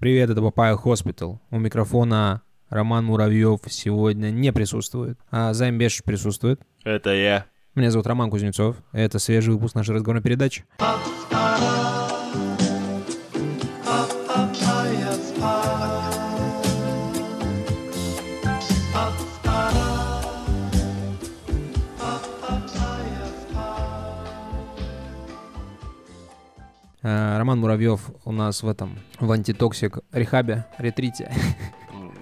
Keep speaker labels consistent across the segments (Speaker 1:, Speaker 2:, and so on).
Speaker 1: Привет, это Papaya Hospital. У микрофона Роман Муравьев сегодня не присутствует, а Займ Беш присутствует.
Speaker 2: Это я.
Speaker 1: Меня зовут Роман Кузнецов. Это свежий выпуск нашей разговорной передачи. Роман Муравьев у нас в этом, в anti-toxic rehab е, ретрите.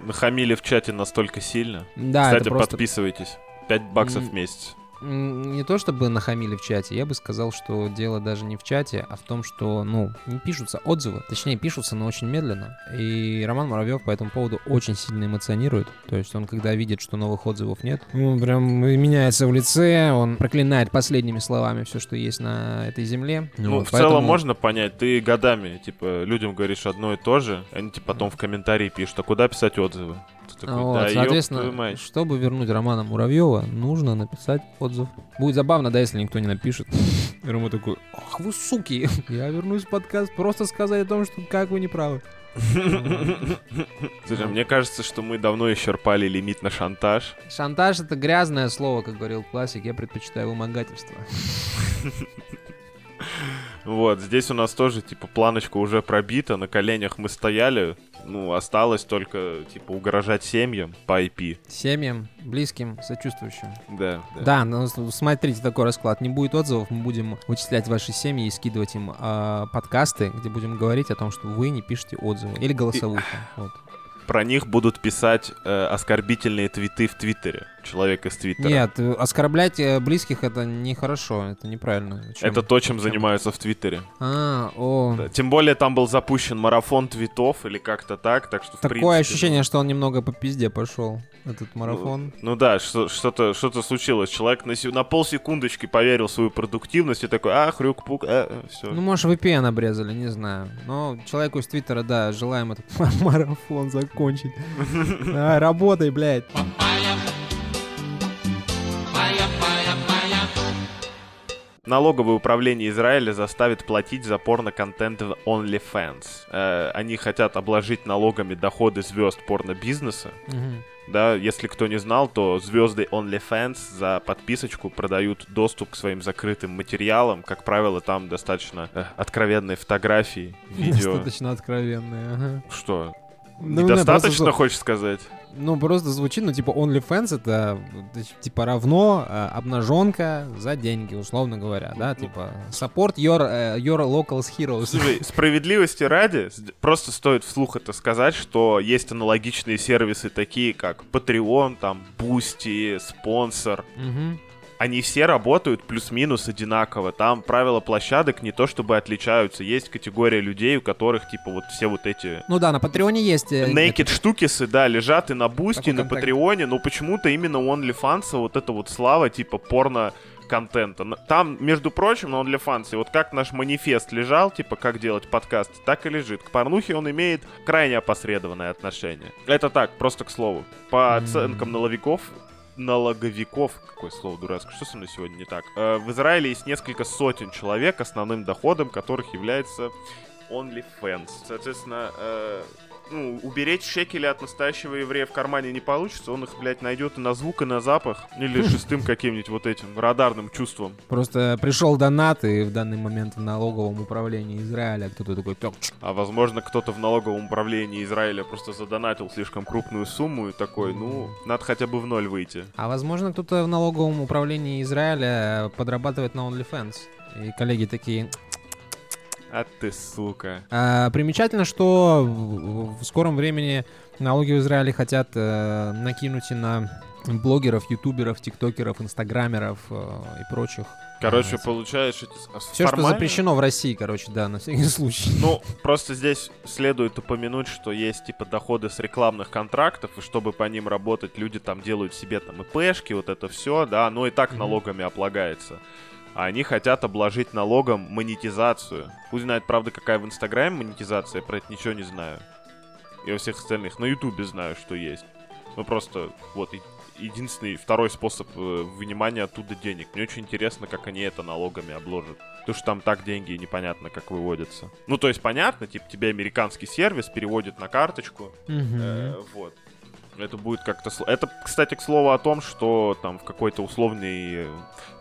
Speaker 2: Нахамили в чате настолько сильно.
Speaker 1: Да,
Speaker 2: Кстати,
Speaker 1: это просто...
Speaker 2: подписывайтесь. 5 баксов в месяц.
Speaker 1: Не то чтобы нахамили в чате, я бы сказал, что дело даже не в чате, а в том, что, ну, не пишутся отзывы, точнее, пишутся, но очень медленно. И Роман Муравьев по этому поводу очень сильно эмоционирует. То есть он, когда видит, что новых отзывов нет, он прям меняется в лице, он проклинает последними словами все, что есть на этой земле.
Speaker 2: Ну,
Speaker 1: Вот,
Speaker 2: в
Speaker 1: поэтому-
Speaker 2: целом можно понять, ты годами, типа, людям говоришь одно и то же, они типа потом в комментарии пишут, а куда писать отзывы? Ты такой,
Speaker 1: Вот,
Speaker 2: да,
Speaker 1: соответственно, чтобы вернуть Романа Муравьева, нужно написать отзыв. Будет забавно, да, если никто не напишет. И Рома такой, ах вы суки, я вернусь в подкаст просто сказать о том, что как вы не правы.
Speaker 2: Слушай, мне кажется, что мы давно исчерпали лимит на шантаж.
Speaker 1: Шантаж — это грязное слово, как говорил классик, я предпочитаю вымогательство.
Speaker 2: Вот, здесь у нас тоже, типа, планочка уже пробита, на коленях мы стояли, ну, осталось только, типа, угрожать семьям по IP.
Speaker 1: Семьям, близким, сочувствующим.
Speaker 2: Да, да.
Speaker 1: Да, ну смотрите такой расклад. Не будет отзывов, мы будем вычислять ваши семьи и скидывать им а, подкасты, где будем говорить о том, что вы не пишете отзывы. Или голосовуху. Вот.
Speaker 2: Про них будут писать э, оскорбительные твиты в Твиттере. Человек из Твиттера.
Speaker 1: Нет, э, оскорблять э, близких это нехорошо, это неправильно. Зачем?
Speaker 2: Это то, чем
Speaker 1: Зачем?
Speaker 2: занимаются в Твиттере.
Speaker 1: А, о.
Speaker 2: Да. Тем более там был запущен марафон твитов или как-то так, так что в
Speaker 1: Такое
Speaker 2: принципе,
Speaker 1: ощущение, что он немного по пизде пошел, этот марафон.
Speaker 2: Ну да, что- что-то что случилось. Человек на, на полсекундочки поверил в свою продуктивность и такой, а, хрюк-пук, а, все.
Speaker 1: Ну, может, VPN обрезали, не знаю. Но человеку из Твиттера, да, желаем этот марафон закончить. А, Работай, блядь.
Speaker 2: Налоговое управление Израиля заставит платить за порно-контент в OnlyFans. Э, они хотят обложить налогами доходы звезд порно-бизнеса.
Speaker 1: Мгм.
Speaker 2: Да, если кто не знал, то звезды OnlyFans за подписочку продают доступ к своим закрытым материалам. Как правило, там достаточно э, откровенные фотографии, видео.
Speaker 1: Достаточно откровенные, ага.
Speaker 2: Что?
Speaker 1: Ну,
Speaker 2: Недостаточно,
Speaker 1: просто-
Speaker 2: хочешь сказать?
Speaker 1: Ну, просто звучит, ну, типа, OnlyFans это, э, типа, равно э, обнаженка за деньги, условно говоря, да, типа, support your, э, your local heroes.
Speaker 2: Слушай, справедливости ради, просто стоит вслух это сказать, что есть аналогичные сервисы, такие как Patreon, там, Boosty, спонсор.
Speaker 1: Мгм.
Speaker 2: Они все работают плюс-минус одинаково. Там правила площадок не то чтобы отличаются. Есть категория людей, у которых, типа, вот все вот эти
Speaker 1: Ну да, на Патреоне есть... э,
Speaker 2: Naked штукисы, да, лежат и на Бусти,
Speaker 1: Такой
Speaker 2: на. Патреоне, но почему-то именно у OnlyFans вот эта вот слава, типа, порно контента. Там, между прочим, на OnlyFans, вот как наш манифест лежал, типа, как делать подкаст, так и лежит. К порнухе он имеет крайне опосредованное отношение. Это так, просто к слову. По оценкам налоговиков, налоговиков, какое слово дурацкое, что со мной сегодня не так? Э, В Израиле есть несколько сотен человек, основным доходом которых является OnlyFans. Соответственно, э, ну, уберечь шекели от настоящего еврея в кармане не получится, он их, блядь, найдет и на звук, и на запах, или шестым каким-нибудь вот этим радарным чувством.
Speaker 1: Просто пришел донат, и в данный момент в налоговом управлении Израиля кто-то такой...
Speaker 2: А возможно, кто-то в налоговом управлении Израиля просто задонатил слишком крупную сумму и такой, ну, надо хотя бы в ноль выйти.
Speaker 1: А возможно, кто-то в налоговом управлении Израиля подрабатывает на OnlyFans. И коллеги такие...
Speaker 2: А ты сука.
Speaker 1: А, примечательно, что в, в скором времени налоги в Израиле хотят э, накинуть и на блогеров, ютуберов, тиктокеров, инстаграмеров э, и прочих.
Speaker 2: Короче,
Speaker 1: А,
Speaker 2: получаешь эти... с-
Speaker 1: Все, что запрещено в России, короче, да, на всякий случай.
Speaker 2: Ну, просто здесь следует упомянуть, что есть типа доходы с рекламных контрактов, и чтобы по ним работать, люди там делают себе там ИПшки, вот это все, да, оно и так
Speaker 1: Мгм.
Speaker 2: налогами облагается. А они хотят обложить налогом монетизацию. Пусть знает, правда, какая в Инстаграме монетизация, я про это ничего не знаю. И во всех остальных. На Ютубе знаю, что есть. Ну просто вот единственный второй способ э, вынимания оттуда денег. Мне очень интересно, как они это налогами обложат. Потому что там так деньги непонятно, как выводятся. Ну, то есть понятно, типа тебе американский сервис переводит на карточку, Э, вот. Это будет как-то... Это, кстати, к слову о том, что там в какой-то условной... э,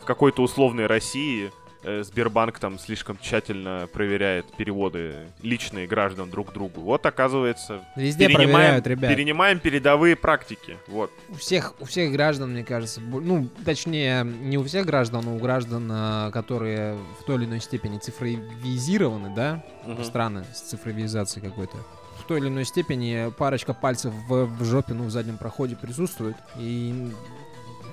Speaker 2: В какой-то условной России э, Сбербанк там слишком тщательно проверяет переводы личные граждан друг к другу. Вот, оказывается,
Speaker 1: Везде
Speaker 2: перенимаем,
Speaker 1: ребят.
Speaker 2: перенимаем передовые практики. Вот.
Speaker 1: У всех, у всех граждан, мне кажется, ну, точнее, не у всех граждан, но у граждан, а, которые в той или иной степени цифровизированы, да,
Speaker 2: Мгм.
Speaker 1: страны с цифровизацией какой-то. Той или иной степени парочка пальцев в, в жопе, ну, в заднем проходе присутствует. И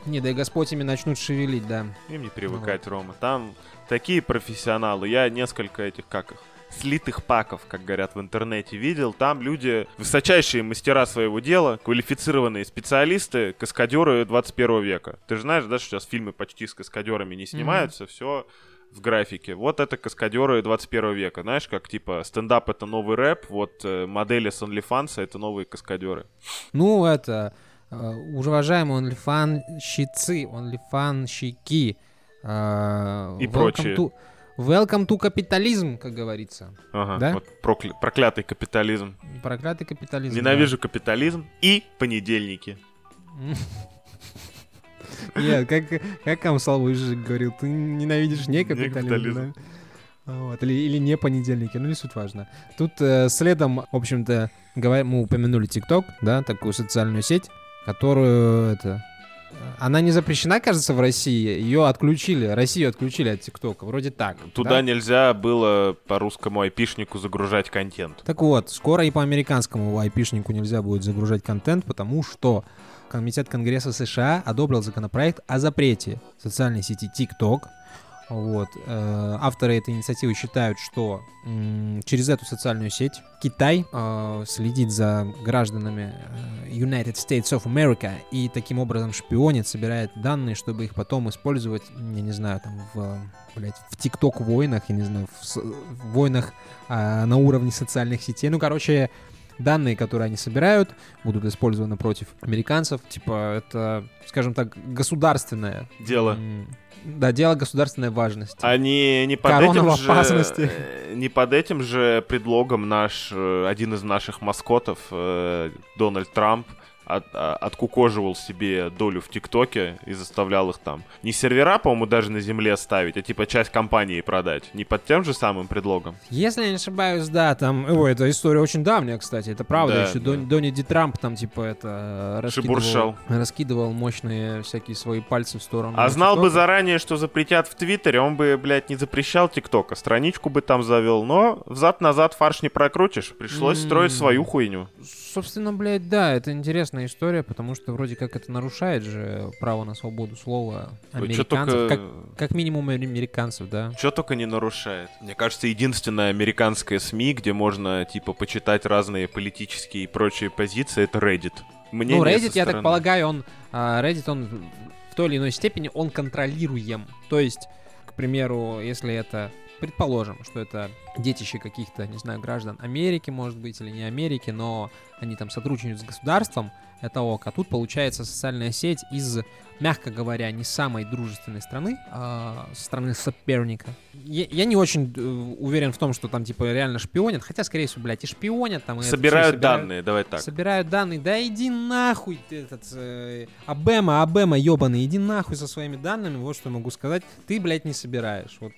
Speaker 1: не дай Господь ими начнут шевелить, да.
Speaker 2: Им не привыкать, Рома. Там такие профессионалы. Я несколько этих, как их, слитых паков, как говорят в интернете, видел. Там люди, высочайшие мастера своего дела, квалифицированные специалисты, каскадеры 21 века. Ты же знаешь, да, что сейчас фильмы почти с каскадерами не снимаются, все в графике. Вот это каскадеры 21 века. Знаешь, как типа стендап это новый рэп, вот э, модели с OnlyFans это новые каскадеры.
Speaker 1: Ну, это, э, уважаемые онлифанщицы, онлифанщики. э,
Speaker 2: И
Speaker 1: welcome
Speaker 2: прочие.
Speaker 1: to- welcome to капитализм, как говорится.
Speaker 2: Ага,
Speaker 1: Да?
Speaker 2: вот прокля- проклятый капитализм.
Speaker 1: Проклятый капитализм. да.
Speaker 2: Ненавижу капитализм и понедельники.
Speaker 1: Нет, как, как Камсал Выжик говорил, ты ненавидишь не капитализм? Вот, или, или не понедельники, ну не суть важно. Тут э, следом, в общем-то, говоря, мы упомянули ТикТок, да, такую социальную сеть, которую, это, она не запрещена, кажется, в России, ее отключили, Россию отключили от ТикТока, вроде так.
Speaker 2: Туда
Speaker 1: да?
Speaker 2: нельзя было по русскому айпишнику загружать контент.
Speaker 1: Так вот, скоро и по американскому айпишнику нельзя будет загружать контент, потому что Комитет Конгресса США одобрил законопроект о запрете социальной сети TikTok. Вот. э, Авторы этой инициативы считают, что через эту социальную сеть Китай э, следит за гражданами э, United States of America и таким образом шпионит, собирает данные, чтобы их потом использовать, я не знаю, там в, блядь, в TikTok войнах, я не знаю, в, в войнах а, на уровне социальных сетей. Ну, короче, данные, которые они собирают, будут использованы против американцев. Типа, это, скажем так, государственное.
Speaker 2: Дело.
Speaker 1: Да, дело государственной важности.
Speaker 2: Они не под
Speaker 1: Корона
Speaker 2: этим
Speaker 1: в
Speaker 2: же...
Speaker 1: опасности.
Speaker 2: э, Не под этим же предлогом наш, э, один из наших маскотов, э, Дональд Трамп, от- а- откукоживал себе долю в ТикТоке и заставлял их там не сервера, по-моему, даже на земле ставить, а типа часть компании продать. Не под тем же самым предлогом.
Speaker 1: Если я не ошибаюсь, да, там... Ой, эта история очень давняя, кстати, это правда.
Speaker 2: Да,
Speaker 1: Еще
Speaker 2: да.
Speaker 1: Дон- Донни Ди Трамп там, типа, это... э. Раскидывал, раскидывал мощные всякие свои пальцы в сторону.
Speaker 2: А знал бы заранее, что запретят в Твиттере, он бы, блядь, не запрещал ТикТока, страничку бы там завел, но взад-назад фарш не прокрутишь, пришлось
Speaker 1: М.
Speaker 2: строить свою хуйню.
Speaker 1: Собственно, блядь, да, это интересная история, потому что вроде как это нарушает же право на свободу слова американцев.
Speaker 2: только...
Speaker 1: Как, как минимум американцев, да.
Speaker 2: Чё только не нарушает. Мне кажется, единственная американская СМИ, где можно, типа, почитать разные политические и прочие позиции, это Reddit. Мнение
Speaker 1: ну, Reddit, я так полагаю, он... а, Reddit, он в той или иной степени, он контролируем. То есть, к примеру, если это... Предположим, что это детище каких-то, не знаю, граждан Америки, может быть, или не Америки, но они там сотрудничают с государством, это ок. А тут получается социальная сеть из, мягко говоря, не самой дружественной страны, а со стороны соперника. Я, я не очень э, уверен в том, что там, типа, реально шпионят, хотя, скорее всего, блядь, и шпионят там. и всё
Speaker 2: Собирают данные, давай так.
Speaker 1: Собирают данные. Да иди нахуй, ты этот... Э, Абема, Абема, ебаный, иди нахуй со своими данными, вот что могу сказать. Ты, блядь, не собираешь. Вот.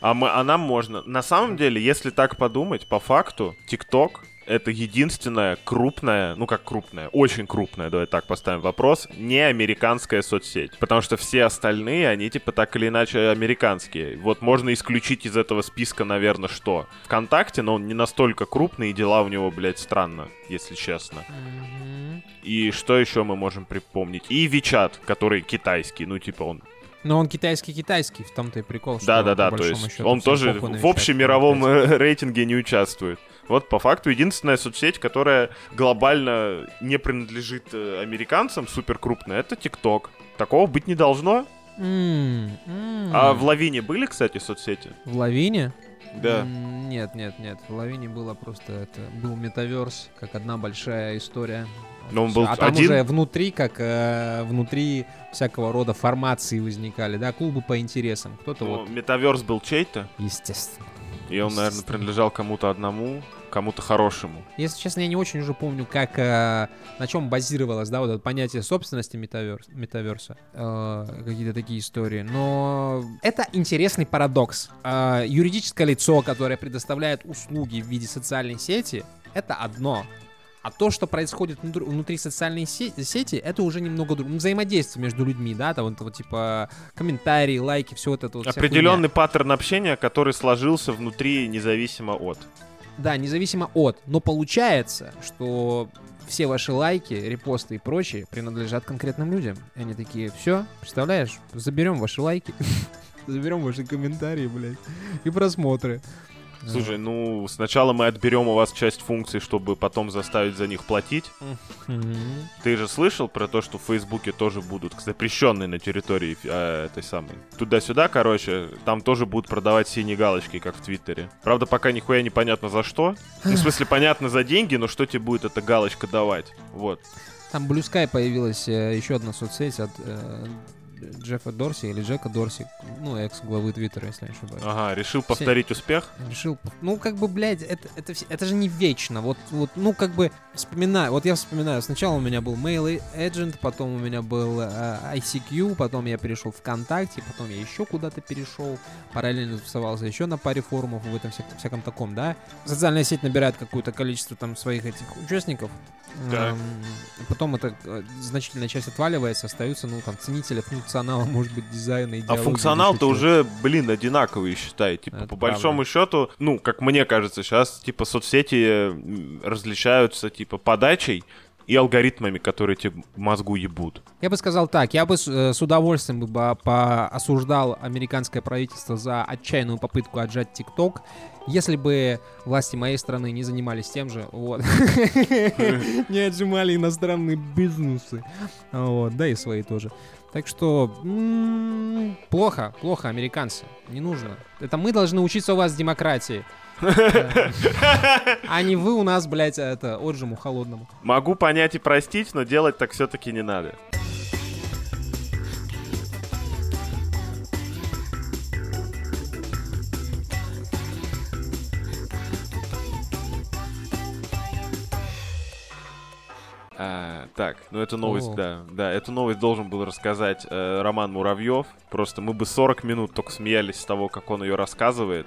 Speaker 2: А, мы, а нам можно. На самом деле, если так подумать, по факту, TikTok это единственная крупная, ну как крупная, очень крупная, давай так поставим вопрос, не американская соцсеть. Потому что все остальные, они типа так или иначе американские. Вот можно исключить из этого списка, наверное, что? ВКонтакте, но он не настолько крупный, и дела у него, блядь, странно, если честно. И что еще мы можем припомнить? И Вичат, который китайский, ну типа он
Speaker 1: Но он китайский-китайский, в том-то и прикол, что
Speaker 2: Да, да, да, то есть
Speaker 1: счету
Speaker 2: он тоже в общемировом э, рейтинге не участвует. Вот по факту единственная соцсеть, которая глобально не принадлежит э, американцам, супер крупная, это ТикТок. Такого быть не должно.
Speaker 1: М, м.
Speaker 2: А в Лавине были, кстати, соцсети?
Speaker 1: В Лавине?
Speaker 2: Да.
Speaker 1: М, Нет, нет, нет. В Лавине было просто это был метаверс, как одна большая история.
Speaker 2: Но он был
Speaker 1: а там
Speaker 2: один?
Speaker 1: уже внутри, как э, внутри всякого рода формации возникали, да, клубы по интересам. Кто-то
Speaker 2: Ну,
Speaker 1: вот,
Speaker 2: Метаверс был чей-то,
Speaker 1: естественно.
Speaker 2: и он, наверное, принадлежал кому-то одному, кому-то хорошему.
Speaker 1: Если честно, я не очень уже помню, как, э, на чем базировалось, да, вот это понятие собственности метаверс, метаверса, э, какие-то такие истории. Но это интересный парадокс. Э, юридическое лицо, которое предоставляет услуги в виде социальной сети, это одно. А то, что происходит внутри, внутри социальной се- сети, это уже немного другое. Взаимодействие между людьми, да, там вот, вот типа комментарии, лайки, все вот это вот.
Speaker 2: Определенный паттерн общения, который сложился внутри независимо от.
Speaker 1: Да, независимо от. Но получается, что все ваши лайки, репосты и прочее принадлежат конкретным людям. И они такие, все, представляешь, заберем ваши лайки, заберем ваши комментарии, блядь, и просмотры.
Speaker 2: Слушай, ну, сначала мы отберем у вас часть функций, чтобы потом заставить за них платить. Ты же слышал про то, что в Фейсбуке тоже будут запрещенные на территории э, этой самой. Туда-сюда, короче, там тоже будут продавать синие галочки, как в Твиттере. Правда, пока нихуя непонятно за что. Ну, в смысле, понятно за деньги, но что тебе будет эта галочка давать? Вот.
Speaker 1: Там Blue Sky появилась э, еще одна соцсеть от э, Джеффа Дорси или Джека Дорси, ну, экс-главы Твиттера, если я не ошибаюсь.
Speaker 2: Ага, решил повторить успех?
Speaker 1: Решил, ну, как бы, блядь, это, это, это же не вечно. Вот, вот, ну, как бы, вспоминаю, вот я вспоминаю, сначала у меня был Mail Agent, потом у меня был э, ICQ, потом я перешел ВКонтакте, потом я еще куда-то перешел, параллельно тусовался еще на паре форумов в этом всяком, всяком таком, да. Социальная сеть набирает какое-то количество там своих этих участников,
Speaker 2: Так.
Speaker 1: Эм, потом это э, значительная часть отваливается, остаются, ну, там, ценители функционала, может быть, дизайна,
Speaker 2: А
Speaker 1: идеологии,
Speaker 2: функционал-то уже, блин, одинаковый, считай. Типа,
Speaker 1: Это
Speaker 2: по большому счету, ну, как мне кажется, сейчас, типа, соцсети различаются, типа, подачей и алгоритмами, которые тебе мозгу ебут.
Speaker 1: Я бы сказал так, я бы с, э, с удовольствием бы по- по- осуждал американское правительство за отчаянную попытку отжать ТикТок, если бы власти моей страны не занимались тем же, вот, не отжимали иностранные бизнесы, вот, да и свои тоже. Так что м, плохо, плохо, американцы, не нужно. Это мы должны учиться у вас демократии. А не вы у нас, блядь, это отжиму холодному.
Speaker 2: Могу понять и простить, но делать так все-таки не надо. Так, ну эту новость,
Speaker 1: О.
Speaker 2: да, да, эту новость должен был рассказать э, Роман Муравьев. Просто мы бы 40 минут только смеялись с того, как он ее рассказывает.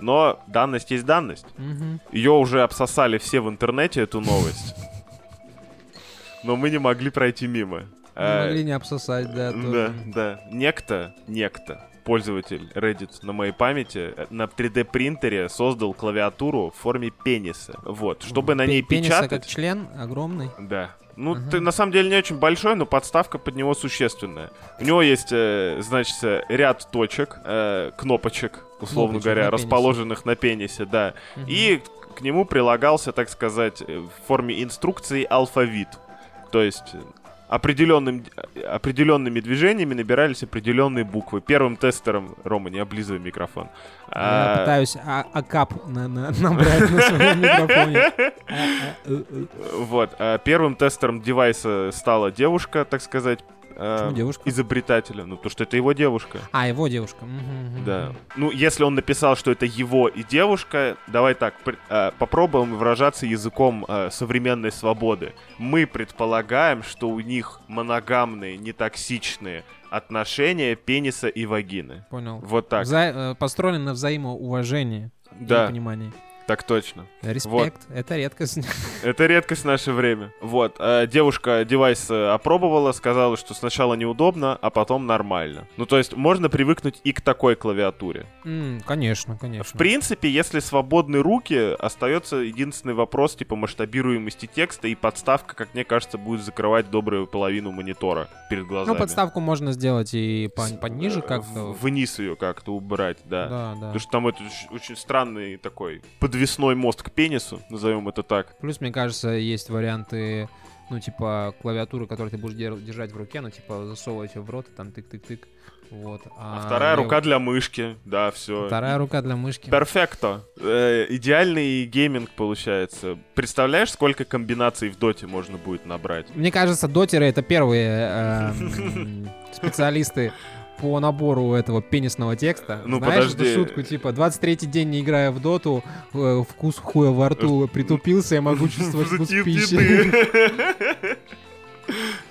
Speaker 2: Но данность есть данность.
Speaker 1: Мгм.
Speaker 2: Ее уже обсосали все в интернете, эту новость. Но мы не могли пройти мимо.
Speaker 1: Не
Speaker 2: Э,
Speaker 1: могли не обсосать, да.
Speaker 2: Да, да. Некто, некто, пользователь Reddit на моей памяти, э, на 3D принтере создал клавиатуру в форме пениса. Вот, чтобы на ней
Speaker 1: пениса
Speaker 2: печатать.
Speaker 1: как член огромный.
Speaker 2: Да. Ну,
Speaker 1: Ага.
Speaker 2: ты на самом деле не очень большой, но подставка под него существенная. У него есть, э, значит, ряд точек, э, кнопочек, условно
Speaker 1: Кнопочек
Speaker 2: говоря,
Speaker 1: на пенисе.
Speaker 2: расположенных на пенисе, да.
Speaker 1: Мгм.
Speaker 2: И к нему прилагался, так сказать, э, в форме инструкции алфавит. То есть э, определенным, определенными движениями набирались определенные буквы. Первым тестером... Рома, не облизывай микрофон.
Speaker 1: Я
Speaker 2: А,
Speaker 1: пытаюсь а- акап на- на- набрать на своем микрофоне. А- а-.
Speaker 2: Вот. а первым тестером девайса стала девушка, так сказать, э,
Speaker 1: девушка?
Speaker 2: изобретателя. Ну, то, что это его девушка.
Speaker 1: А, его девушка. Мгм,
Speaker 2: Да. Ну, если он написал, что это его и девушка, давай так, пр- э, попробуем выражаться языком э, современной свободы. Мы предполагаем, что у них моногамные, нетоксичные отношения пениса и вагины.
Speaker 1: Понял.
Speaker 2: Вот так.
Speaker 1: Вза- э, Построено на взаимоуважении. и
Speaker 2: Да,
Speaker 1: понимании.
Speaker 2: Так точно.
Speaker 1: Респект. Это редкость.
Speaker 2: Это редкость в наше время. Вот, э, девушка девайс э, опробовала, сказала, что сначала неудобно, а потом нормально. Ну, то есть можно привыкнуть и к такой клавиатуре.
Speaker 1: М, Конечно, конечно.
Speaker 2: В принципе, если свободны руки, остается единственный вопрос, типа масштабируемости текста, и подставка, как мне кажется, будет закрывать добрую половину монитора перед глазами.
Speaker 1: Ну, подставку можно сделать и по- пониже
Speaker 2: Э,
Speaker 1: как-то.
Speaker 2: Вниз ее как-то убрать, да.
Speaker 1: Да, да.
Speaker 2: Потому что там это очень- странный такой подвесной мост к пенису, назовем это так.
Speaker 1: Плюс, мне кажется, есть варианты ну, типа, клавиатуры, которую ты будешь дер- держать в руке, ну, типа, засовывать ее в рот, и там тык-тык-тык. Вот.
Speaker 2: А, а вторая
Speaker 1: лев-
Speaker 2: рука для мышки, да, все.
Speaker 1: Вторая рука для мышки.
Speaker 2: Перфекто. Э, идеальный гейминг получается. Представляешь, сколько комбинаций в доте можно будет набрать?
Speaker 1: Мне кажется, дотеры это первые эм, специалисты по набору этого пенисного текста.
Speaker 2: Ну,
Speaker 1: Знаешь
Speaker 2: подожди.
Speaker 1: эту шутку, типа, 23-й день не играя в доту, э, вкус хуя во рту притупился, я могу чувствовать вкус пищи.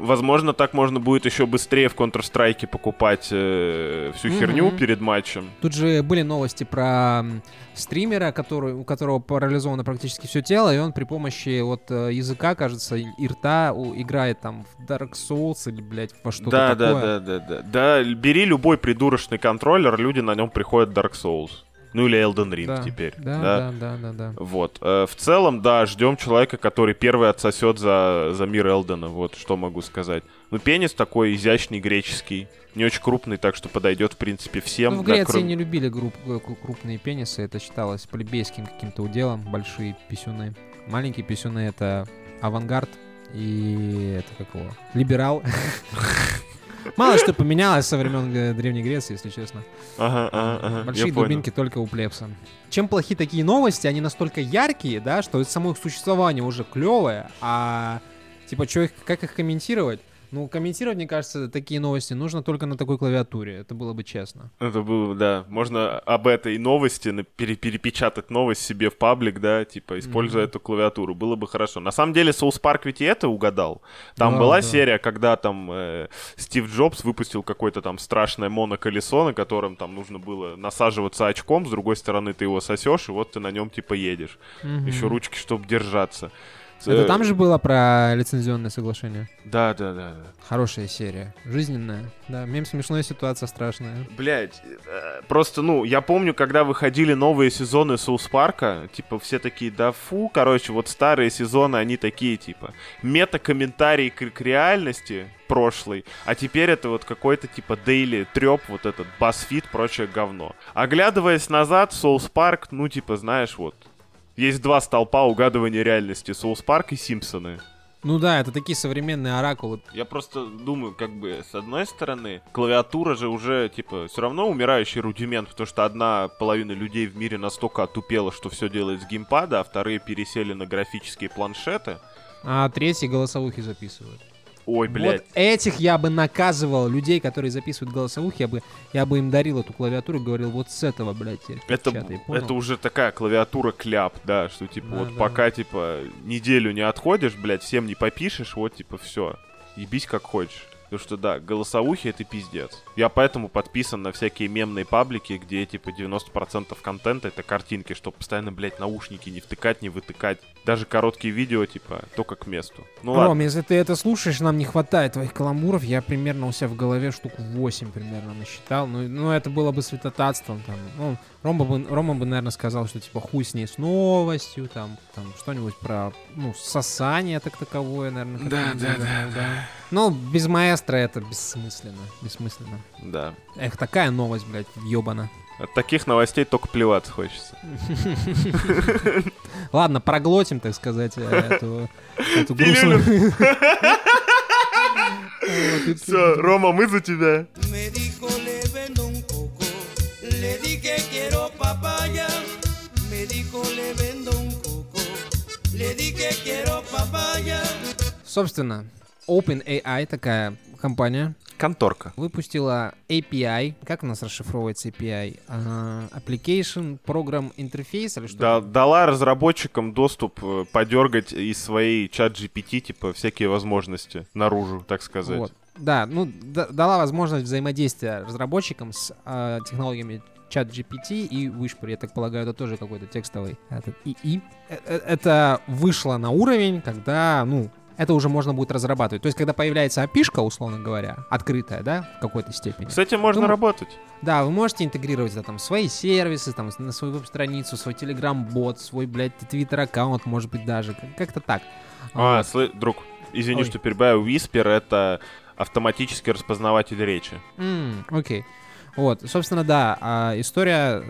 Speaker 2: Возможно, так можно будет еще быстрее в Counter-Strike покупать э, всю херню
Speaker 1: Мгм.
Speaker 2: перед матчем.
Speaker 1: Тут же были новости про стримера, который, у которого парализовано практически все тело, и он при помощи вот э, языка, кажется, и рта у- играет там в Dark Souls или, блядь, во что-то
Speaker 2: Да, да,
Speaker 1: такое.
Speaker 2: да, да, да. Да, бери любой придурочный контроллер, люди на нем приходят Dark Souls. Ну или Elden Ring
Speaker 1: Да,
Speaker 2: теперь.
Speaker 1: Да, да, да, да, да.
Speaker 2: Вот. Э, В целом, да, ждем человека, который первый отсосет за, за мир Элдена. Вот что могу сказать. Ну, пенис такой изящный, греческий. Не очень крупный, так что подойдет, в принципе, всем.
Speaker 1: Ну, в
Speaker 2: да,
Speaker 1: Греции
Speaker 2: кроме-
Speaker 1: не любили групп- э, кру- крупные пенисы, это считалось плебейским каким-то уделом, большие писюны. Маленькие писюны — это авангард и это как его? Либерал. Мало что поменялось со времен э, Древней Греции, если честно.
Speaker 2: Ага, ага, ага.
Speaker 1: Большие дубинки только у плебса. Чем плохи такие новости, они настолько яркие, да, что само их существование уже клевое, а типа, их, как их комментировать? Ну, комментировать, мне кажется, такие новости нужно только на такой клавиатуре. Это было бы честно.
Speaker 2: Это было, да. Можно об этой новости пере- перепечатать новость себе в паблик, да, типа, используя
Speaker 1: Мгм.
Speaker 2: эту клавиатуру. Было бы хорошо. На самом деле, Соус Парк ведь и это угадал. Там
Speaker 1: Да,
Speaker 2: была
Speaker 1: да.
Speaker 2: серия, когда там э, Стив Джобс выпустил какое-то там страшное моноколесо, на котором там нужно было насаживаться очком, с другой стороны ты его сосешь, и вот ты на нем типа едешь. Еще
Speaker 1: Мгм.
Speaker 2: ручки, чтобы держаться.
Speaker 1: Это
Speaker 2: Э,
Speaker 1: там же было про лицензионное соглашение.
Speaker 2: Да, да, да, да.
Speaker 1: Хорошая серия. Жизненная. Да, мем смешная ситуация страшная.
Speaker 2: Блять, просто, ну, я помню, когда выходили новые сезоны Соус Парка, типа, все такие, да фу, короче, вот старые сезоны, они такие, типа, мета-комментарий к, к реальности прошлой, а теперь это вот какой-то, типа, daily треп, вот этот BuzzFeed, прочее говно. Оглядываясь назад, South Park, ну, типа, знаешь, вот, есть два столпа угадывания реальности, South Park и Симпсоны.
Speaker 1: Ну да, это такие современные оракулы.
Speaker 2: Я просто думаю, как бы, с одной стороны, клавиатура же уже, типа, все равно умирающий рудимент, потому что одна половина людей в мире настолько отупела, что все делает с геймпада, а вторые пересели на графические планшеты.
Speaker 1: А третьи голосовухи записывают.
Speaker 2: Ой, блядь.
Speaker 1: Вот этих я бы наказывал, людей, которые записывают голосовухи, я бы, я бы им дарил эту клавиатуру и говорил, вот с этого, блядь, теперь
Speaker 2: Это,
Speaker 1: печатай,
Speaker 2: это уже такая клавиатура кляп, да, что типа
Speaker 1: Да,
Speaker 2: вот
Speaker 1: да.
Speaker 2: пока типа неделю не отходишь, блядь, всем не попишешь, вот типа все, ебись как хочешь. Потому что да, голосовухи это пиздец. Я поэтому подписан на всякие мемные паблики, где типа 90% контента это картинки, чтобы постоянно, блядь, наушники не втыкать, не вытыкать. Даже короткие видео, типа, только к месту. Ну ладно.
Speaker 1: Ром, если ты это слушаешь, нам не хватает твоих каламбуров. Я примерно у себя в голове штук 8 примерно насчитал. Ну, ну это было бы святотатством. Там. Ну, Рома бы, Рома бы, наверное, сказал, что типа хуй с ней с новостью, там, там что-нибудь про, ну, сосание так таковое, наверное.
Speaker 2: Да, да,
Speaker 1: задумал,
Speaker 2: да,
Speaker 1: Ну, без маэстро это бессмысленно. Бессмысленно.
Speaker 2: Да.
Speaker 1: Эх, такая новость, блядь, ёбана.
Speaker 2: От таких новостей только плеваться хочется.
Speaker 1: Ладно, проглотим, так сказать, э, эту, эту грустную...
Speaker 2: Все, Рома, мы за тебя.
Speaker 1: Собственно, OpenAI, такая компания,
Speaker 2: Конторка.
Speaker 1: выпустила API. Как у нас расшифровывается API? А, Application Program Interface или что?
Speaker 2: Да, дала разработчикам доступ э, подергать из своей чат GPT, типа, всякие возможности наружу, так сказать.
Speaker 1: Вот. Да, ну, да- дала возможность взаимодействия разработчикам с а, технологиями чат GPT и Whisper, я так полагаю, это тоже какой-то текстовый этот ИИ. Э, э, Это вышло на уровень, когда, ну, это уже можно будет разрабатывать. То есть, когда появляется опишка, условно говоря, открытая, да, в какой-то степени.
Speaker 2: С этим можно
Speaker 1: Ну,
Speaker 2: работать.
Speaker 1: Да, вы можете интегрировать это там свои сервисы, там, на свою веб-страницу, свой телеграм-бот, свой, блядь, твиттер-аккаунт, может быть, даже. как- Как-то так.
Speaker 2: А,
Speaker 1: Вот.
Speaker 2: слы- друг, извини,
Speaker 1: Ой.
Speaker 2: что перебиваю. Whisper — это автоматический распознаватель речи.
Speaker 1: Окей. Вот, собственно, да, а история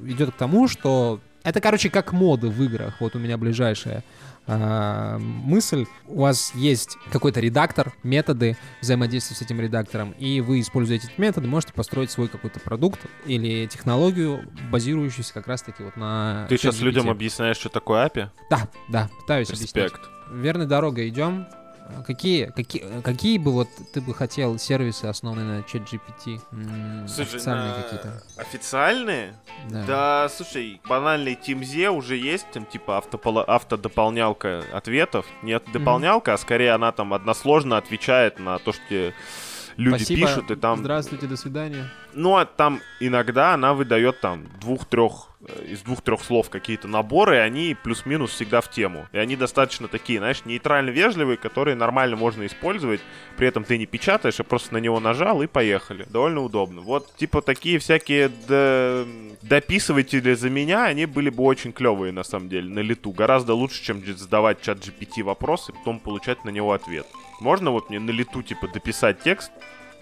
Speaker 1: идет к тому, что это, короче, как моды в играх. Вот у меня ближайшая а, мысль. У вас есть какой-то редактор, методы взаимодействия с этим редактором, и вы, используя эти методы, можете построить свой какой-то продукт или технологию, базирующуюся как раз-таки вот на...
Speaker 2: Ты сейчас людям объясняешь, что такое API?
Speaker 1: Да, да, пытаюсь объяснить.
Speaker 2: Респект.
Speaker 1: Верной дорогой идем. Какие, какие, какие бы вот ты бы хотел сервисы, основанные на ChatGPт? М,
Speaker 2: Слушай,
Speaker 1: официальные
Speaker 2: на-
Speaker 1: какие-то?
Speaker 2: Официальные?
Speaker 1: Да.
Speaker 2: Да, слушай, банальный TeamZ уже есть, там типа автополо- автодополнялка ответов. Не дополнялка, а скорее она там односложно отвечает на то, что люди
Speaker 1: Спасибо.
Speaker 2: пишут, и там...
Speaker 1: Здравствуйте, до свидания.
Speaker 2: Ну, а там иногда она выдает там двух-трех, из двух-трех слов какие-то наборы, и они плюс-минус всегда в тему. И они достаточно такие, знаешь, нейтрально вежливые, которые нормально можно использовать, при этом ты не печатаешь, а просто на него нажал и поехали. Довольно удобно. Вот, типа, такие всякие д- дописыватели за меня, они были бы очень клевые, на самом деле, на лету. Гораздо лучше, чем задавать чат GPT вопросы, и потом получать на него ответ. Можно вот мне на лету, типа, дописать текст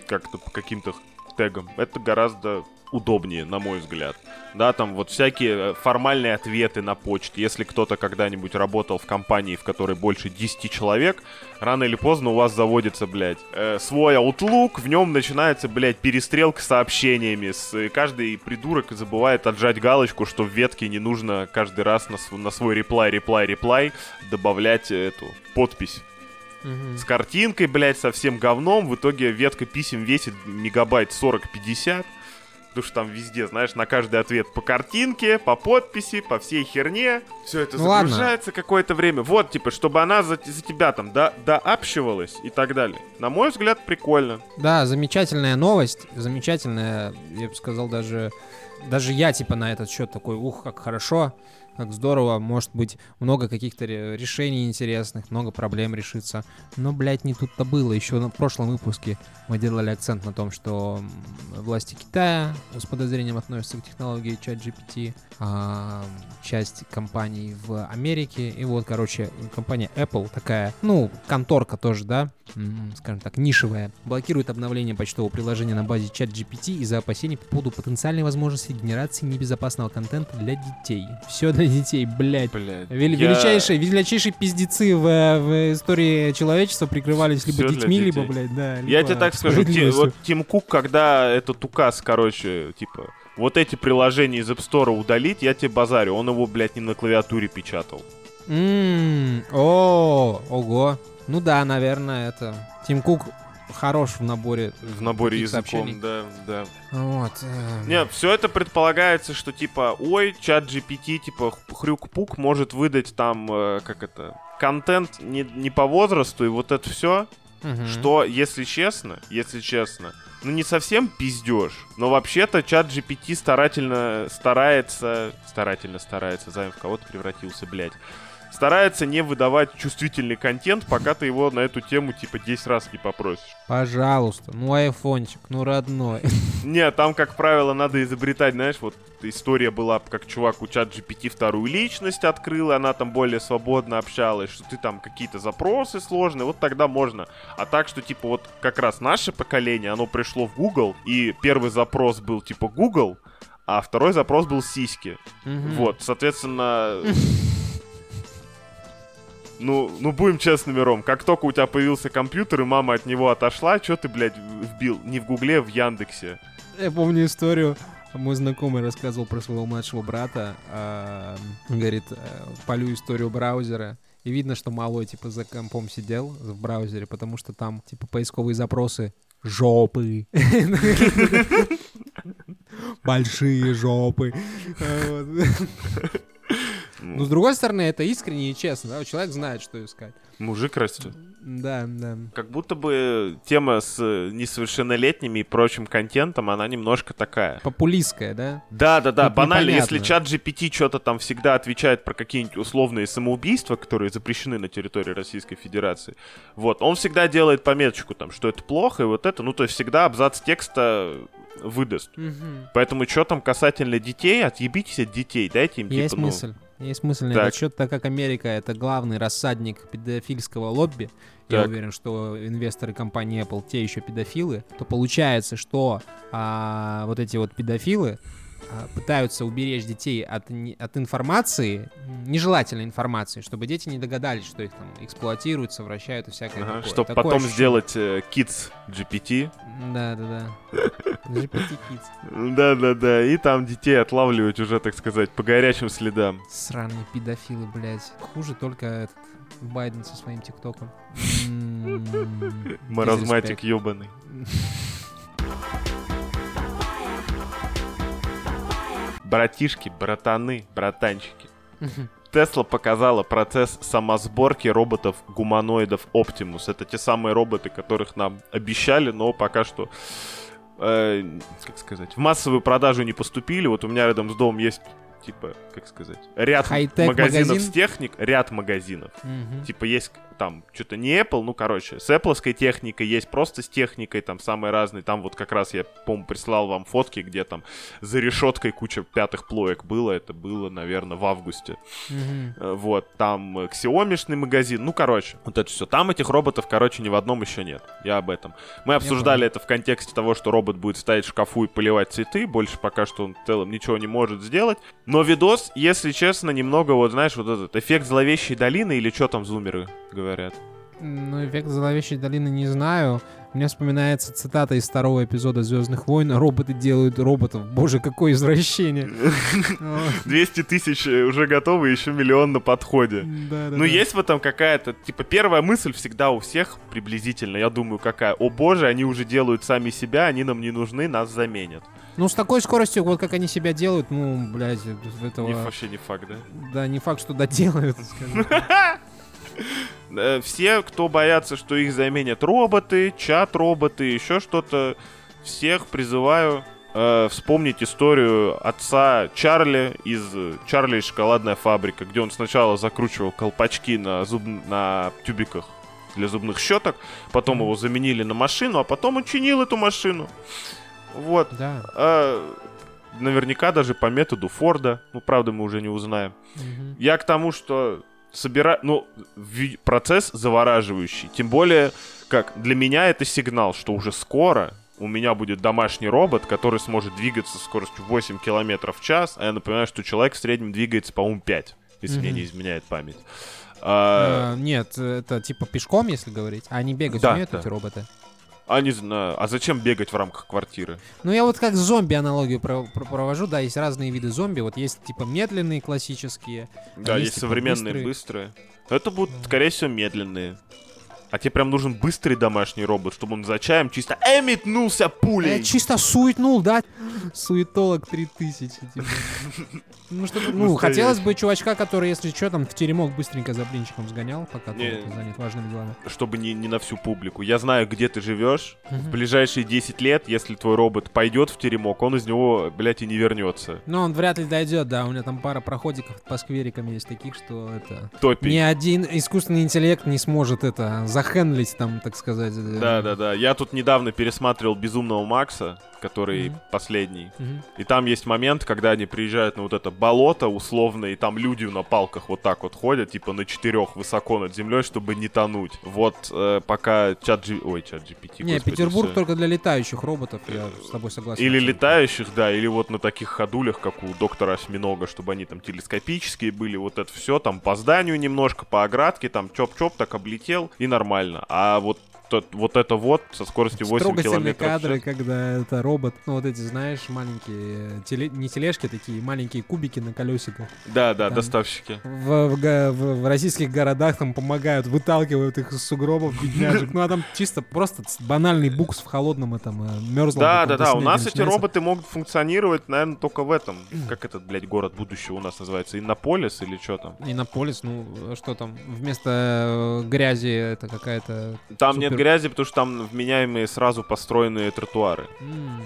Speaker 2: как-то по каким-то тегам? Это гораздо удобнее, на мой взгляд. Да, там вот всякие э, формальные ответы на почте. Если кто-то когда-нибудь работал в компании, в которой больше 10 человек, рано или поздно у вас заводится, блядь, э, свой Outlook, в нем начинается, блядь, перестрелка сообщениями. С, каждый придурок забывает отжать галочку, что в ветке не нужно каждый раз на, на свой реплай, реплай, реплай добавлять эту подпись
Speaker 1: Мгм.
Speaker 2: с картинкой, блядь, со всем говном. В итоге ветка писем весит мегабайт 40-50. Потому что там везде, знаешь, на каждый ответ по картинке, по подписи, по всей херне. Все это
Speaker 1: Ну
Speaker 2: загружается какое-то время. Вот, типа, чтобы она за, за тебя там до, дообщивалась и так далее. На мой взгляд, прикольно.
Speaker 1: Да, замечательная новость, замечательная, я бы сказал, даже, даже я типа на этот счет такой, ух, как хорошо, как здорово, может быть, много каких-то ре- решений интересных, много проблем решится. Но, блядь, не тут-то было. Еще на прошлом выпуске мы делали акцент на том, что власти Китая с подозрением относятся к технологии ChatGPT, а, часть компаний в Америке, и вот, короче, компания Apple такая, ну, конторка тоже, да, скажем так, нишевая, блокирует обновление почтового приложения на базе ChatGPT из-за опасений по поводу потенциальной возможности генерации небезопасного контента для детей. Все для детей, блядь.
Speaker 2: Блядь.
Speaker 1: Вели-
Speaker 2: я-
Speaker 1: Величайшие, величайшие пиздецы в, в истории человечества прикрывались либо
Speaker 2: для
Speaker 1: детьми, либо, блядь, да.
Speaker 2: Я
Speaker 1: либо
Speaker 2: тебе так скажу, Ти- вот Тим Кук, когда этот указ, короче, типа, вот эти приложения из App Store удалить, я тебе базарю, он его, блядь, не на клавиатуре печатал.
Speaker 1: М, О, ого. Ну да, наверное, это... Тим Кук хорош в наборе.
Speaker 2: В наборе языком,
Speaker 1: сообщений.
Speaker 2: да, да.
Speaker 1: Вот. э,
Speaker 2: Не, все это предполагается, что типа, ой, чат GPT, типа, хрюк-пук может выдать там, э, как это, контент не, не по возрасту, и вот это все,
Speaker 1: мгм.
Speaker 2: что, если честно, если честно, ну не совсем пиздеж, но вообще-то чат GPT старательно старается, старательно старается, займ в кого-то превратился, блядь, старается не выдавать чувствительный контент, пока ты его на эту тему типа 10 раз не попросишь.
Speaker 1: Пожалуйста, ну айфончик, ну родной.
Speaker 2: Не, там, как правило, надо изобретать, знаешь, вот история была, как чувак у чат GPT вторую личность открыл, и она там более свободно общалась, что ты там какие-то запросы сложные, вот тогда можно. А так, что, типа, вот как раз наше поколение, оно пришло в Google, и первый запрос был, типа, Google, а второй запрос был сиськи.
Speaker 1: Мгм.
Speaker 2: Вот, соответственно... Ну, ну будем честными, Ром, как только у тебя появился компьютер, и мама от него отошла, что ты, блядь, вбил? Не в Гугле, а в Яндексе.
Speaker 1: Я помню историю. Мой знакомый рассказывал про своего младшего брата. он говорит, э, полю историю браузера. И видно, что малой, типа, за компом сидел в браузере, потому что там, типа, поисковые запросы жопы. Большие жопы. Ну, с другой стороны, это искренне и честно, да, человек знает, что искать.
Speaker 2: Мужик растет.
Speaker 1: Да, да.
Speaker 2: Как будто бы тема с несовершеннолетними и прочим контентом, она немножко такая.
Speaker 1: Популистская, да?
Speaker 2: Да, да, да,
Speaker 1: Тут
Speaker 2: банально,
Speaker 1: непонятно.
Speaker 2: если чат GPT что-то там всегда отвечает про какие-нибудь условные самоубийства, которые запрещены на территории Российской Федерации, вот, он всегда делает пометочку там, что это плохо, и вот это, ну, то есть всегда абзац текста выдаст.
Speaker 1: Мгм.
Speaker 2: Поэтому что там касательно детей, отъебитесь от детей, дайте им
Speaker 1: Есть
Speaker 2: типа, ну...
Speaker 1: мысль. Есть мысль на этот счет, так как Америка это главный рассадник педофильского лобби, я
Speaker 2: Так.
Speaker 1: уверен, что инвесторы компании Apple те еще педофилы, то получается, что а, вот эти вот педофилы пытаются уберечь детей от, от информации, нежелательной информации, чтобы дети не догадались, что их там эксплуатируют, совращают и всякое
Speaker 2: Ага,
Speaker 1: такое.
Speaker 2: Чтобы
Speaker 1: Такое
Speaker 2: потом
Speaker 1: ощущение.
Speaker 2: сделать э, Kids GPT.
Speaker 1: Да, да, да. GPT Kids.
Speaker 2: Да-да-да, и там детей отлавливать уже, так сказать, по горячим следам.
Speaker 1: Сраные педофилы, блядь. Хуже только этот Байден со своим ТикТоком. М,
Speaker 2: Маразматик ебаный. Братишки, братаны, братанчики. Тесла показала процесс самосборки роботов-гуманоидов Optimus. Это те самые роботы, которых нам обещали, но пока что, э, как сказать, в массовую продажу не поступили. Вот у меня рядом с домом есть, типа, как сказать, ряд магазинов
Speaker 1: магазин?
Speaker 2: с техник, ряд магазинов.
Speaker 1: Мгм.
Speaker 2: Типа есть там что-то не Apple, ну короче, с Apple техникой, есть просто с техникой, там самые разные. Там вот как раз я, по-моему, прислал вам фотки, где там за решеткой куча пятых плоек было. Это было, наверное, в августе. Э, Вот, там э, Xiaomi-шный магазин, ну, короче, вот это все. Там этих роботов, короче, ни в одном еще нет. Я об этом. Мы обсуждали
Speaker 1: понял.
Speaker 2: это в контексте того, что робот будет стоять в шкафу и поливать цветы. Больше пока что он в целом ничего не может сделать. Но видос, если честно, немного, вот знаешь, вот этот эффект зловещей долины или что там зумеры говорят.
Speaker 1: Ну, эффект зловещей долины не знаю. Мне вспоминается цитата из второго эпизода Звездных войн. Роботы делают роботов. Боже, какое извращение. О,
Speaker 2: 200 тысяч э, уже готовы, еще миллион на подходе.
Speaker 1: да, да,
Speaker 2: Ну,
Speaker 1: да.
Speaker 2: есть в этом какая-то, типа, первая мысль всегда у всех приблизительно, я думаю, какая. О боже, они уже делают сами себя, они нам не нужны, нас заменят.
Speaker 1: Ну, с такой скоростью, вот как они себя делают, ну, блядь, этого...
Speaker 2: Не, вообще не факт, да?
Speaker 1: Да, не факт, что доделают,
Speaker 2: Все, кто боятся, что их заменят роботы, чат-роботы, еще что-то, всех призываю э, вспомнить историю отца Чарли из э, «Чарли и шоколадная фабрика», где он сначала закручивал колпачки на, зуб... на тюбиках для зубных щеток, потом его заменили на машину, а потом он чинил эту машину. Вот.
Speaker 1: Да.
Speaker 2: А, наверняка даже по методу Форда. Ну, правда, мы уже не узнаем.
Speaker 1: Мгм.
Speaker 2: Я к тому, что собира... ну, процесс завораживающий. Тем более, как для меня это сигнал, что уже скоро у меня будет домашний робот, который сможет двигаться со скоростью 8 км в час. А я напоминаю, что человек в среднем двигается, по-моему, 5, если мне
Speaker 1: Мгм.
Speaker 2: не изменяет память. А,
Speaker 1: А, Нет, это типа пешком, если говорить. А они бегать
Speaker 2: Да,
Speaker 1: умеют,
Speaker 2: да.
Speaker 1: эти роботы?
Speaker 2: А не знаю, а зачем бегать в рамках квартиры?
Speaker 1: Ну, я вот как с зомби аналогию про- про- провожу. Да, есть разные виды зомби. Вот есть типа медленные, классические.
Speaker 2: Да,
Speaker 1: есть,
Speaker 2: есть,
Speaker 1: типа,
Speaker 2: современные
Speaker 1: быстрые.
Speaker 2: быстрые. Это будут, скорее всего, медленные. А тебе прям нужен быстрый домашний робот, чтобы он за чаем чисто «Э, метнулся пулей!»
Speaker 1: Я чисто суетнул, да? Суетолог 3000. типа. Ну, что ну, хотелось бы чувачка, который, если что, там в теремок быстренько за блинчиком сгонял, пока
Speaker 2: Не.
Speaker 1: ты занят важными делами.
Speaker 2: Чтобы не, не на всю публику. Я знаю, где ты живешь. В
Speaker 1: Мгм.
Speaker 2: ближайшие 10 лет, если твой робот пойдет в теремок, он из него, блядь, и не вернется.
Speaker 1: Но он вряд ли дойдет, да. У меня там пара проходиков по скверикам есть таких, что это...
Speaker 2: Топи.
Speaker 1: Ни один искусственный интеллект не сможет это захендлить там, так сказать. э,
Speaker 2: Да, да, да. Я тут недавно пересматривал Безумного Макса, который
Speaker 1: Мгм.
Speaker 2: последний.
Speaker 1: Мгм.
Speaker 2: И там есть момент, когда они приезжают на вот это болото условно, и там люди на палках вот так вот ходят, типа на четырех высоко над землей, чтобы не тонуть. Вот э, пока чат G... Ой, чат GPT,
Speaker 1: Не,
Speaker 2: господи,
Speaker 1: Петербург
Speaker 2: всё.
Speaker 1: только для летающих роботов, я с тобой согласен.
Speaker 2: Или летающих, да, или вот на таких ходулях, как у доктора Осьминога, чтобы они там телескопические были, вот это все, там по зданию немножко, по оградке, там чоп-чоп так облетел, и нормально. А вот, тот- вот это вот со скоростью 8
Speaker 1: Трогательные
Speaker 2: километров в
Speaker 1: кадры,
Speaker 2: час.
Speaker 1: когда это робот, ну вот эти, знаешь, маленькие, теле- не тележки такие, маленькие кубики на колесиках.
Speaker 2: Да, да,
Speaker 1: Там.
Speaker 2: доставщики.
Speaker 1: В, в в- в российских городах там помогают, выталкивают их из сугробов, бедняжек. Ну а там чисто просто банальный букс в холодном этом э, мерзлом.
Speaker 2: Да, да, да, у нас эти роботы могут функционировать, наверное, только в этом. Как этот, блядь, город будущего у нас называется? Иннополис или что там?
Speaker 1: Иннополис, ну э, что там, вместо э, грязи это какая-то...
Speaker 2: Там нет грязи, потому что там вменяемые сразу построенные тротуары.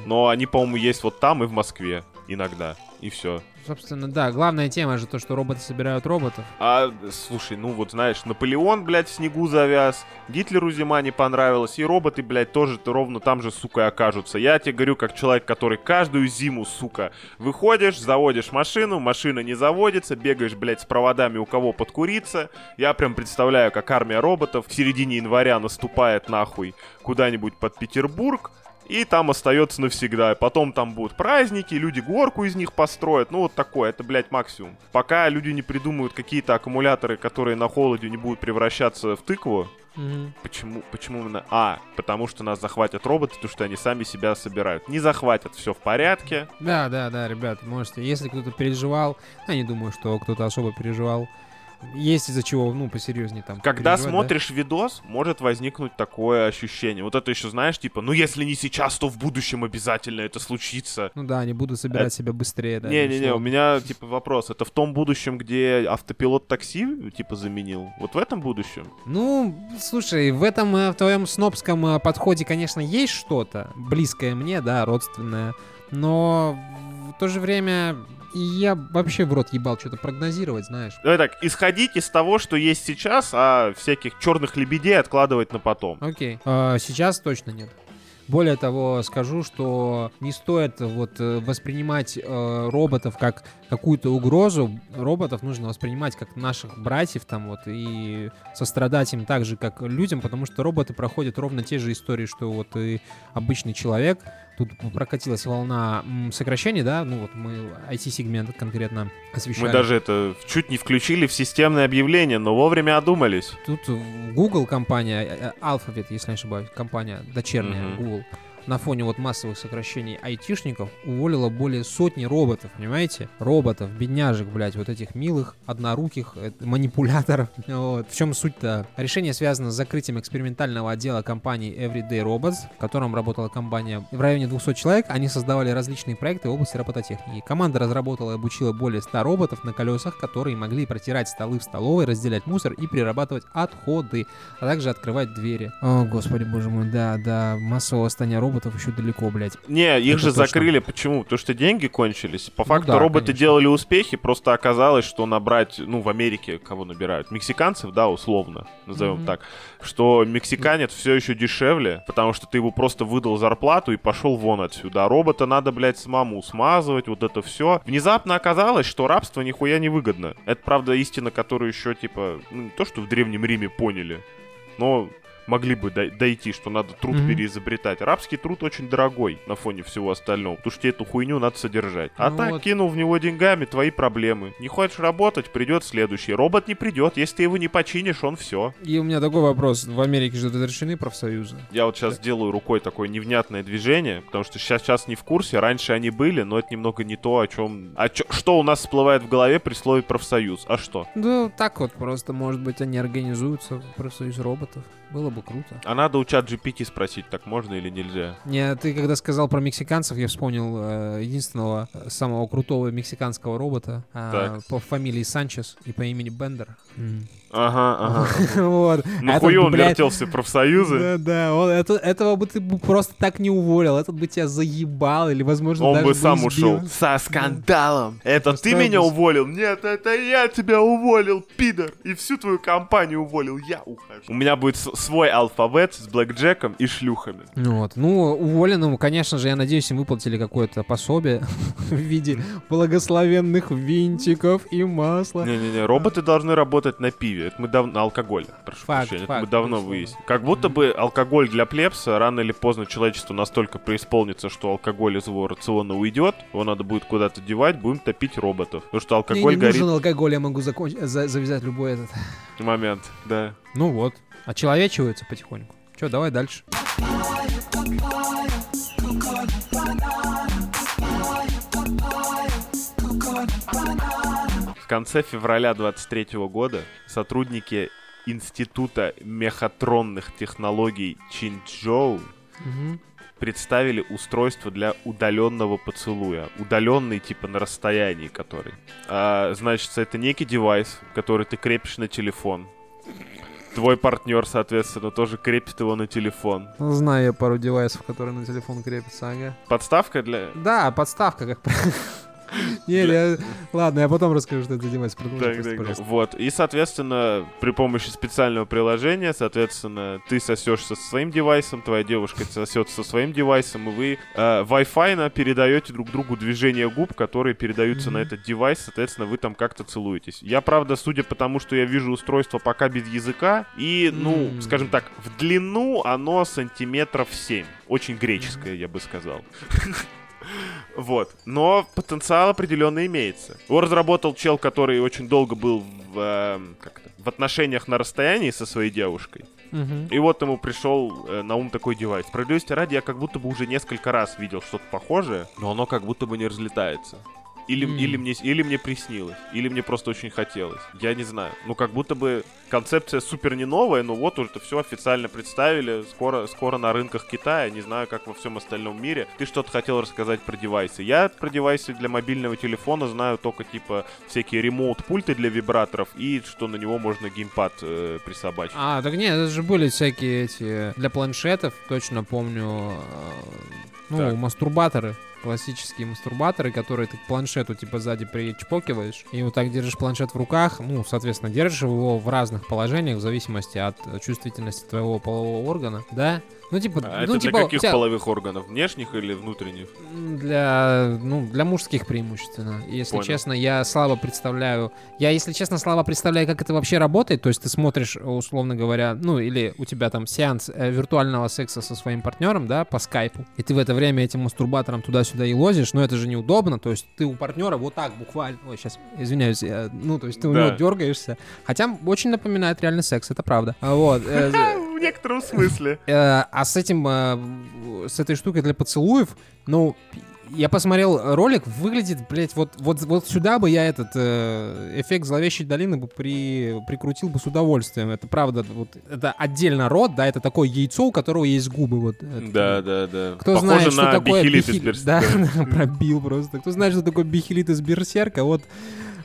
Speaker 2: Но они, по-моему, есть вот там и в Москве иногда. И все.
Speaker 1: Собственно, да, главная тема же то, что роботы собирают роботов.
Speaker 2: А, слушай, ну вот знаешь, Наполеон, блядь, в снегу завяз, Гитлеру зима не понравилась, и роботы, блядь, тоже -то ровно там же, сука, и окажутся. Я тебе говорю, как человек, который каждую зиму, сука, выходишь, заводишь машину, машина не заводится, бегаешь, блядь, с проводами у кого подкуриться. Я прям представляю, как армия роботов в середине января наступает нахуй куда-нибудь под Петербург, и там остается навсегда. Потом там будут праздники, люди горку из них построят. Ну, вот такое, это, блядь, максимум. Пока люди не придумают какие-то аккумуляторы, которые на холоде не будут превращаться в тыкву,
Speaker 1: Мгм.
Speaker 2: Почему, почему именно? А, потому что нас захватят роботы, потому что они сами себя собирают. Не захватят, все в порядке.
Speaker 1: Да, да, да, ребят, можете, если кто-то переживал, я не думаю, что кто-то особо переживал, есть из-за чего, ну, посерьезнее там.
Speaker 2: Когда
Speaker 1: переживать, да?
Speaker 2: смотришь видос, может возникнуть такое ощущение. Вот это еще, знаешь, типа, ну если не сейчас, то в будущем обязательно это случится.
Speaker 1: Ну да, они будут собирать себя быстрее, да.
Speaker 2: Не-не-не, у меня, типа, вопрос. Это в том будущем, где автопилот такси, типа, заменил? Вот в этом будущем?
Speaker 1: Ну, слушай, в этом э, в твоем снобском э, подходе, конечно, есть что-то близкое мне, да, родственное, но в то же время я вообще в рот ебал что-то прогнозировать, знаешь.
Speaker 2: Давай так, исходить из того, что есть сейчас, а всяких черных лебедей откладывать на потом.
Speaker 1: Окей. А, сейчас точно нет. Более того, скажу, что не стоит вот э, воспринимать э, роботов как какую-то угрозу. Роботов нужно воспринимать как наших братьев там вот и сострадать им так же, как людям, потому что роботы проходят ровно те же истории, что вот и обычный человек. Тут прокатилась волна сокращений, да, ну вот мы IT-сегмент конкретно освещали.
Speaker 2: Мы даже это чуть не включили в системное объявление, но вовремя одумались.
Speaker 1: Тут Google компания, э, Alphabet, если не ошибаюсь, компания дочерняя
Speaker 2: Мгм.
Speaker 1: Google, на фоне вот массовых сокращений айтишников уволила более сотни роботов, понимаете? Роботов, бедняжек, блядь, вот этих милых, одноруких, э, манипуляторов. Вот. В чем суть-то? Решение связано с закрытием экспериментального отдела компании Everyday Robots, в котором работала компания в районе 200 человек. Они создавали различные проекты в области робототехники. Команда разработала и обучила более 100 роботов на колесах, которые могли протирать столы в столовой, разделять мусор и перерабатывать отходы, а также открывать двери. О, господи, боже мой, да, да, массового восстания роботов еще далеко, блядь.
Speaker 2: Не, их
Speaker 1: Это
Speaker 2: же
Speaker 1: точно.
Speaker 2: закрыли. Почему? Потому что деньги кончились. По
Speaker 1: Ну
Speaker 2: факту
Speaker 1: да,
Speaker 2: роботы
Speaker 1: конечно.
Speaker 2: делали успехи, просто оказалось, что набрать, ну, в Америке кого набирают? Мексиканцев, да, условно, назовем
Speaker 1: Мгм.
Speaker 2: так. Что мексиканец все еще дешевле, потому что ты ему просто выдал зарплату и пошел вон отсюда. А робота надо, блядь, самому смазывать, вот это все. Внезапно оказалось, что рабство нихуя не выгодно. Это, правда, истина, которую еще, типа, ну, не то, что в Древнем Риме поняли, но могли бы дой- дойти, что надо труд
Speaker 1: Мгм.
Speaker 2: переизобретать. Рабский труд очень дорогой на фоне всего остального, потому что тебе эту хуйню надо содержать. А
Speaker 1: Ну
Speaker 2: так,
Speaker 1: вот.
Speaker 2: кинул в него деньгами, твои проблемы. Не хочешь работать, придет следующий. Робот не придет, если ты его не починишь, он все.
Speaker 1: И у меня такой вопрос. В Америке же разрешены профсоюзы?
Speaker 2: Я вот сейчас делаю рукой такое невнятное движение, потому что сейчас, сейчас не в курсе, раньше они были, но это немного не то, о чем... О чё- Что у нас всплывает в голове при слове профсоюз? А что?
Speaker 1: Да, так вот просто, может быть, они организуются профсоюз роботов. Было бы круто.
Speaker 2: А надо у чат GPT спросить, так можно или нельзя?
Speaker 1: Не, ты когда сказал про мексиканцев, я вспомнил э, единственного самого крутого мексиканского робота э, по фамилии Санчес и по имени Бендер. М.
Speaker 2: Ага, ага.
Speaker 1: Вот.
Speaker 2: Нахуя он
Speaker 1: блядь,
Speaker 2: вертелся в профсоюзы?
Speaker 1: Да, да, он- это- этого бы ты просто так не уволил, этот бы тебя заебал или, возможно,
Speaker 2: Он
Speaker 1: даже
Speaker 2: бы сам ушел. Со скандалом. Это ты меня уволил? Нет, это я тебя уволил, пидор. И всю твою компанию уволил. Я ухожу. У меня будет свой алфавит с блэкджеком и шлюхами.
Speaker 1: Ну Вот. Ну, уволенному, конечно же, я надеюсь, им выплатили какое-то пособие в виде благословенных винтиков и масла.
Speaker 2: Не-не-не, роботы должны работать на пиве. Это мы давно... Алкоголь, прошу
Speaker 1: Факт,
Speaker 2: прощения. Это мы
Speaker 1: факт,
Speaker 2: давно
Speaker 1: безусловно.
Speaker 2: выяснили. Как будто бы алкоголь для плебса рано или поздно человечество настолько преисполнится, что алкоголь из его рациона уйдет, его надо будет куда-то девать, будем топить роботов. Потому что
Speaker 1: Мне
Speaker 2: алкоголь
Speaker 1: не
Speaker 2: горит
Speaker 1: нужен алкоголь, я могу законч- за- завязать любой этот.
Speaker 2: момент, да.
Speaker 1: Ну вот. Очеловечиваются потихоньку. Че, давай дальше.
Speaker 2: В конце февраля 23 года сотрудники Института мехатронных технологий Чинчжоу
Speaker 1: Мгм.
Speaker 2: представили устройство для удаленного поцелуя. Удаленный, типа на расстоянии который. А, значит, это некий девайс, который ты крепишь на телефон. Твой партнер, соответственно, тоже крепит его на телефон.
Speaker 1: Знаю я пару девайсов, которые на телефон крепятся, ага.
Speaker 2: Подставка для...
Speaker 1: Да, подставка, как правило. Не, я- ладно, я потом расскажу, что это девайс.
Speaker 2: Так, так. Вот. И, соответственно, при помощи специального приложения, соответственно, ты сосешься со своим девайсом, твоя девушка сосется со своим девайсом, и вы э, Wi-Fi передаете друг другу движения губ, которые передаются на этот девайс, соответственно, вы там как-то целуетесь. Я, правда, судя по тому, что я вижу устройство пока без языка, и, ну, скажем так, в длину оно сантиметров 7. Очень греческое, я бы сказал. Вот. Но потенциал определенно имеется. Его разработал чел, который очень долго был в, это, в отношениях на расстоянии со своей девушкой.
Speaker 1: Мгм.
Speaker 2: И вот ему пришел э, на ум такой девайс. Справедливости ради, я как будто бы уже несколько раз видел что-то похожее, но оно как будто бы не разлетается. Или,
Speaker 1: М.
Speaker 2: или, мне, или мне приснилось, или мне просто очень хотелось. Я не знаю. Ну, как будто бы концепция супер не новая, но вот уже это все официально представили. Скоро, скоро на рынках Китая. Не знаю, как во всем остальном мире. Ты что-то хотел рассказать про девайсы. Я про девайсы для мобильного телефона знаю только типа всякие ремоут-пульты для вибраторов и что на него можно геймпад э, присобачить.
Speaker 1: А, так нет, это же были всякие эти для планшетов, точно помню, э, ну,
Speaker 2: Так.
Speaker 1: мастурбаторы, классические мастурбаторы, которые ты к планшету типа сзади причпокиваешь, и вот так держишь планшет в руках, ну, соответственно, держишь его в разных положениях в зависимости от чувствительности твоего полового органа, да? Ну, типа,
Speaker 2: А
Speaker 1: ну,
Speaker 2: это
Speaker 1: типа,
Speaker 2: для каких
Speaker 1: тебя-
Speaker 2: половых органов? Внешних или внутренних?
Speaker 1: Для, ну, для мужских преимущественно. Если
Speaker 2: Понял.
Speaker 1: честно, я слабо представляю... Я, если честно, слабо представляю, как это вообще работает. То есть ты смотришь, условно говоря, ну, или у тебя там сеанс э, виртуального секса со своим партнером, да, по скайпу. И ты в это время этим мастурбатором туда-сюда и лозишь, но это же неудобно. То есть ты у партнера вот так буквально... Ой, сейчас, извиняюсь. я- Ну, то есть ты у
Speaker 2: Да.
Speaker 1: него дергаешься. Хотя очень напоминает реальный секс, это правда. А Вот.
Speaker 2: В некотором смысле.
Speaker 1: Э, а с этим, э, с этой штукой для поцелуев, ну, я посмотрел ролик, выглядит, блядь, вот, вот, вот сюда бы я этот э, эффект зловещей долины бы при, прикрутил бы с удовольствием. Это правда, вот, это отдельно рот, да, это такое яйцо, у которого есть губы, вот. это.
Speaker 2: Да, да, да.
Speaker 1: Кто
Speaker 2: Похоже
Speaker 1: знает, что
Speaker 2: на
Speaker 1: такое
Speaker 2: бихилит из
Speaker 1: бихи- Да,
Speaker 2: Берсерка.
Speaker 1: пробил просто. Кто знает, что такое бихилит из берсерка, вот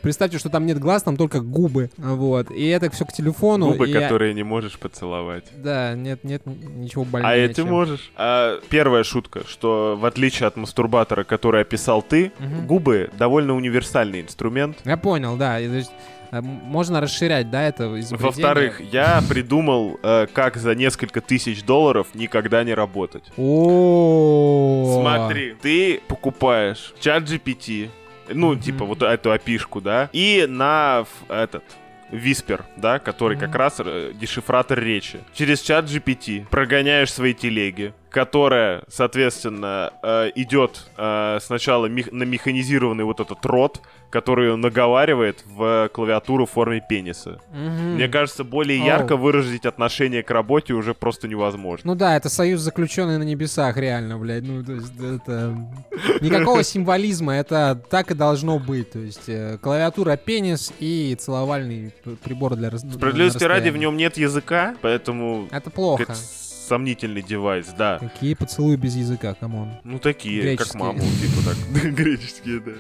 Speaker 1: представьте, что там нет глаз, там только губы, вот. И это все к телефону.
Speaker 2: Губы,
Speaker 1: и
Speaker 2: которые не можешь поцеловать.
Speaker 1: Да, нет, нет ничего больнее.
Speaker 2: А это
Speaker 1: чем-
Speaker 2: можешь. А, первая шутка, что в отличие от мастурбатора, который описал ты,
Speaker 1: Мгм.
Speaker 2: губы довольно универсальный инструмент.
Speaker 1: Я понял, да. и, есть, э, можно расширять, да, это изобретение.
Speaker 2: Во-вторых, я придумал, э, как за несколько тысяч долларов никогда не работать.
Speaker 1: О,
Speaker 2: Смотри, ты покупаешь чат GPT, ну,
Speaker 1: Мгм.
Speaker 2: типа вот эту опишку, да, и на этот Виспер, да, который как
Speaker 1: Мгм.
Speaker 2: раз э, дешифратор речи. Через чат GPT прогоняешь свои телеги, которая, соответственно, э, идет э, сначала на механизированный вот этот рот, который он наговаривает в клавиатуру в форме пениса.
Speaker 1: Мгм.
Speaker 2: Мне кажется, более
Speaker 1: Оу.
Speaker 2: ярко выразить отношение к работе уже просто невозможно.
Speaker 1: Ну да, это союз, заключенный на небесах, реально, блядь. Ну, то есть, это... Никакого символизма, это так и должно быть. То есть, э, клавиатура пенис и целовальный прибор для.
Speaker 2: Справедливости ради, в нем нет языка, поэтому
Speaker 1: Это плохо.
Speaker 2: сомнительный девайс, да.
Speaker 1: Какие поцелуи без языка, come on.
Speaker 2: Ну, такие, как
Speaker 1: Греческие.
Speaker 2: маму, типа так. Греческие, да.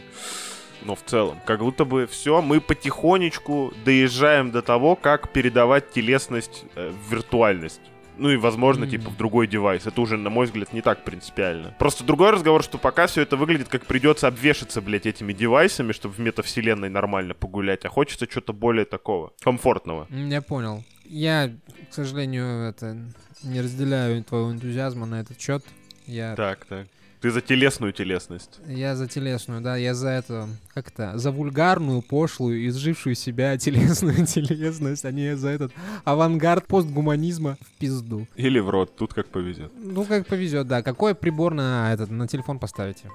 Speaker 2: Но в целом, как будто бы все, мы потихонечку доезжаем до того, как передавать телесность э, в виртуальность. Ну и, возможно,
Speaker 1: М.
Speaker 2: типа в другой девайс. Это уже, на мой взгляд, не так принципиально. Просто другой разговор, что пока все это выглядит, как придется обвешаться, блядь, этими девайсами, чтобы в метавселенной нормально погулять. А хочется что-то более такого, комфортного.
Speaker 1: Я понял. Я, к сожалению, это не разделяю твоего энтузиазма на этот счет. Я
Speaker 2: Так, так. Ты за телесную телесность.
Speaker 1: Я за телесную, да, я за это, как это, за вульгарную, пошлую, изжившую себя телесную телесность, а не за этот авангард постгуманизма в пизду.
Speaker 2: Или в рот, тут как повезет.
Speaker 1: Ну, как повезет, да. Какой прибор на этот, на телефон поставите?